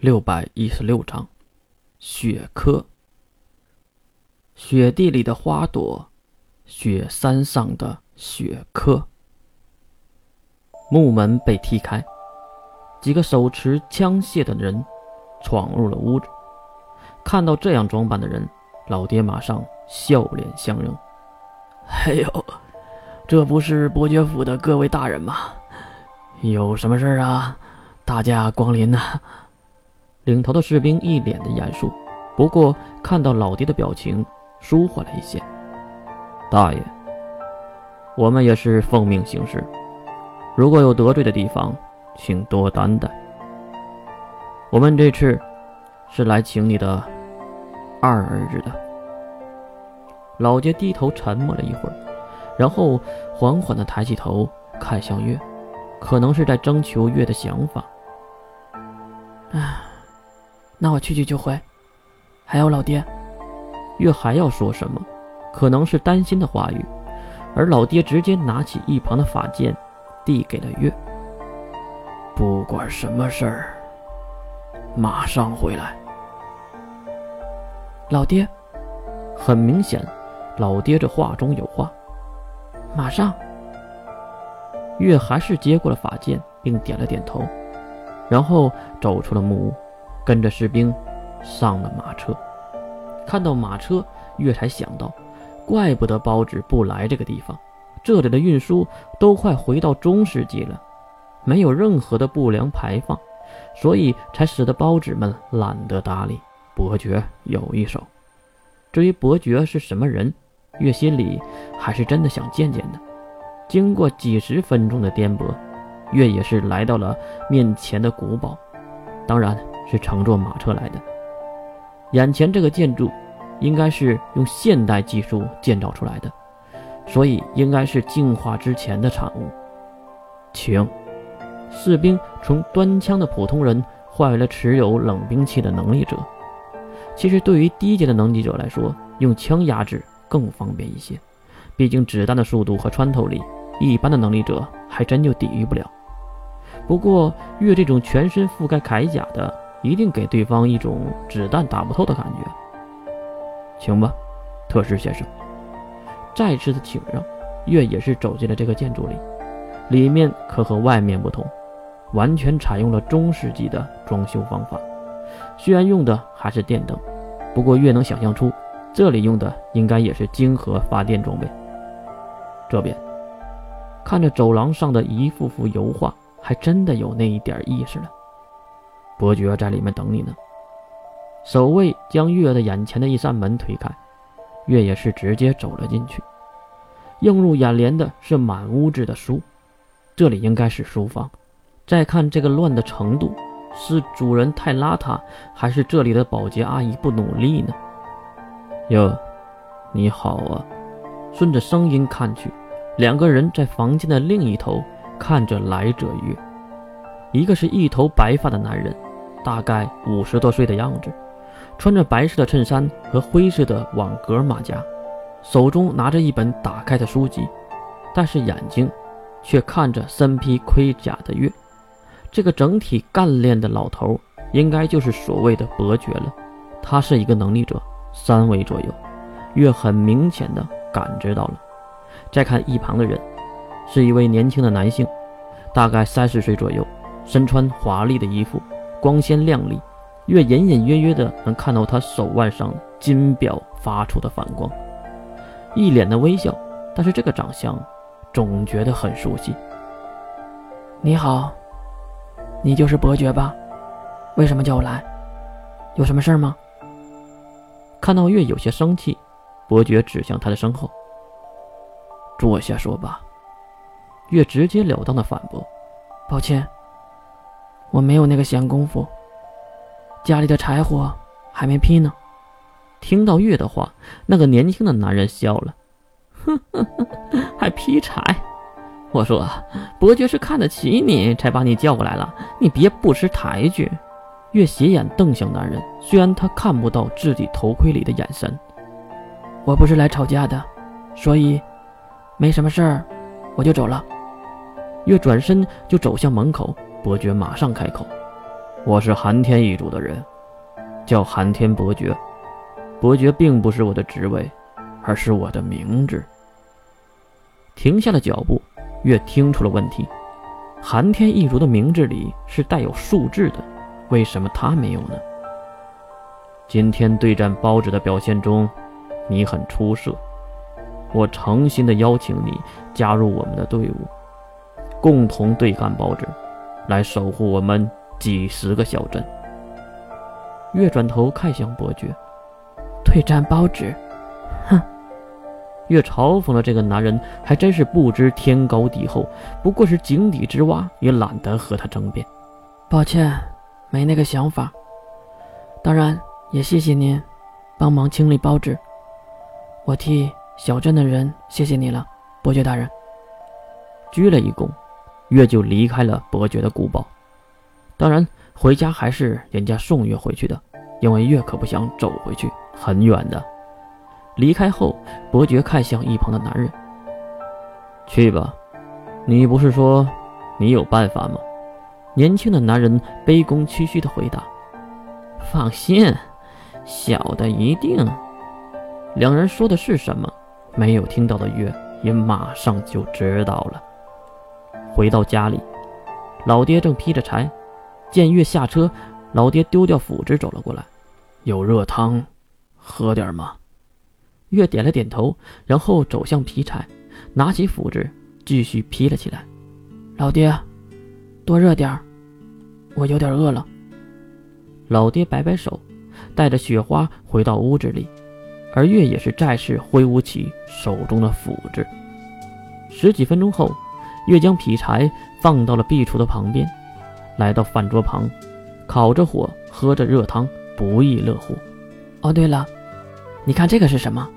六百一十六章，雪珂。雪地里的花朵，雪山上的雪珂。木门被踢开，几个手持枪械的人闯入了屋子。看到这样装扮的人，老爹马上笑脸相迎：“哎呦，这不是伯爵府的各位大人吗？有什么事啊？大驾光临呐！”领头的士兵一脸的严肃，不过看到老爹的表情，舒缓了一些。大爷，我们也是奉命行事。如果有得罪的地方，请多担待。我们这次是来请你的二儿子的。老爹低头沉默了一会儿，然后缓缓地抬起头看向月，可能是在征求月的想法。啊，那我去去就回。还有老爹，月还要说什么，可能是担心的话语，而老爹直接拿起一旁的法剑。递给了月。不管什么事儿，马上回来。老爹，很明显，老爹这话中有话。马上。月还是接过了法剑，并点了点头，然后走出了木屋，跟着士兵上了马车。看到马车，月才想到，怪不得包子不来这个地方。这里的运输都快回到中世纪了，没有任何的不良排放，所以才使得包子们懒得搭理。伯爵有一手。至于伯爵是什么人，月心里还是真的想见见的。经过几十分钟的颠簸，月也是来到了面前的古堡，当然是乘坐马车来的。眼前这个建筑，应该是用现代技术建造出来的。所以应该是进化之前的产物。请，士兵从端枪的普通人换为了持有冷兵器的能力者。其实对于低阶的能力者来说，用枪压制更方便一些。毕竟子弹的速度和穿透力，一般的能力者还真就抵御不了。不过越这种全身覆盖铠甲的，一定给对方一种子弹打不透的感觉。请吧，特使先生。再次的请让，月也是走进了这个建筑里。里面可和外面不同，完全采用了中世纪的装修方法。虽然用的还是电灯，不过月能想象出，这里用的应该也是晶核发电装备。这边看着走廊上的一幅幅油画，还真的有那一点意思了。伯爵在里面等你呢。守卫将月的眼前的一扇门推开。月也是直接走了进去，映入眼帘的是满屋子的书，这里应该是书房。再看这个乱的程度，是主人太邋遢，还是这里的保洁阿姨不努力呢？哟，你好啊！顺着声音看去，两个人在房间的另一头看着来者月，一个是一头白发的男人，大概五十多岁的样子。穿着白色的衬衫和灰色的网格马甲，手中拿着一本打开的书籍，但是眼睛却看着身披盔甲的月。这个整体干练的老头，应该就是所谓的伯爵了。他是一个能力者，三维左右。月很明显的感知到了。再看一旁的人，是一位年轻的男性，大概三十岁左右，身穿华丽的衣服，光鲜亮丽。越隐隐约约的能看到他手腕上金表发出的反光，一脸的微笑，但是这个长相总觉得很熟悉。你好，你就是伯爵吧？为什么叫我来？有什么事吗？看到月有些生气，伯爵指向他的身后：“坐下说吧。”月直截了当的反驳：“抱歉，我没有那个闲工夫。”家里的柴火还没劈呢。听到月的话，那个年轻的男人笑了：“呵呵呵，还劈柴？我说，伯爵是看得起你，才把你叫过来了。你别不识抬举。”月斜眼瞪向男人，虽然他看不到自己头盔里的眼神。我不是来吵架的，所以没什么事儿，我就走了。月转身就走向门口，伯爵马上开口。我是寒天一族的人，叫寒天伯爵。伯爵并不是我的职位，而是我的名字。停下了脚步，月听出了问题。寒天一族的名字里是带有数字的，为什么他没有呢？今天对战包子的表现中，你很出色。我诚心的邀请你加入我们的队伍，共同对抗包子，来守护我们几十个小镇。月转头看向伯爵，退战包纸，哼！月嘲讽了这个男人，还真是不知天高地厚，不过是井底之蛙，也懒得和他争辩。抱歉，没那个想法。当然，也谢谢您帮忙清理包纸，我替。小镇的人，谢谢你了，伯爵大人。鞠了一躬，月就离开了伯爵的古堡。当然，回家还是人家送月回去的，因为月可不想走回去，很远的。离开后，伯爵看向一旁的男人：“去吧，你不是说你有办法吗？”年轻的男人卑躬屈膝的回答：“放心，小的一定。”两人说的是什么？没有听到的月也马上就知道了。回到家里，老爹正劈着柴，见月下车，老爹丢掉斧子走了过来：“有热汤，喝点吗？”月点了点头，然后走向劈柴，拿起斧子继续劈了起来。老爹，多热点我有点饿了。老爹摆摆手，带着雪花回到屋子里。而月也是再次挥舞起手中的斧子。十几分钟后，月将劈柴放到了壁橱的旁边，来到饭桌旁，烤着火，喝着热汤，不亦乐乎。哦，对了，你看这个是什么？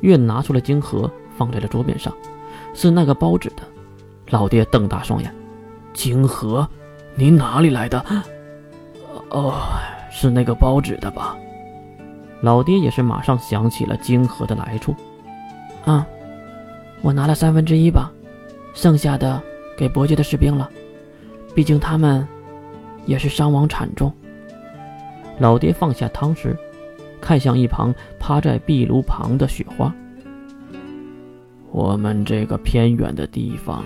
月拿出了金盒，放在了桌面上，是那个包纸的。老爹瞪大双眼：“金盒？你哪里来的？”“哦，是那个包纸的吧？”老爹也是马上想起了金盒的来处，啊，我拿了三分之一吧，剩下的给伯爵的士兵了，毕竟他们也是伤亡惨重。老爹放下汤匙，看向一旁趴在壁炉旁的雪花。我们这个偏远的地方，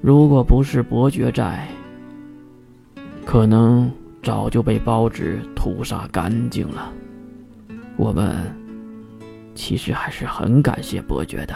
如果不是伯爵在，可能早就被包子屠杀干净了。我们其实还是很感谢伯爵的。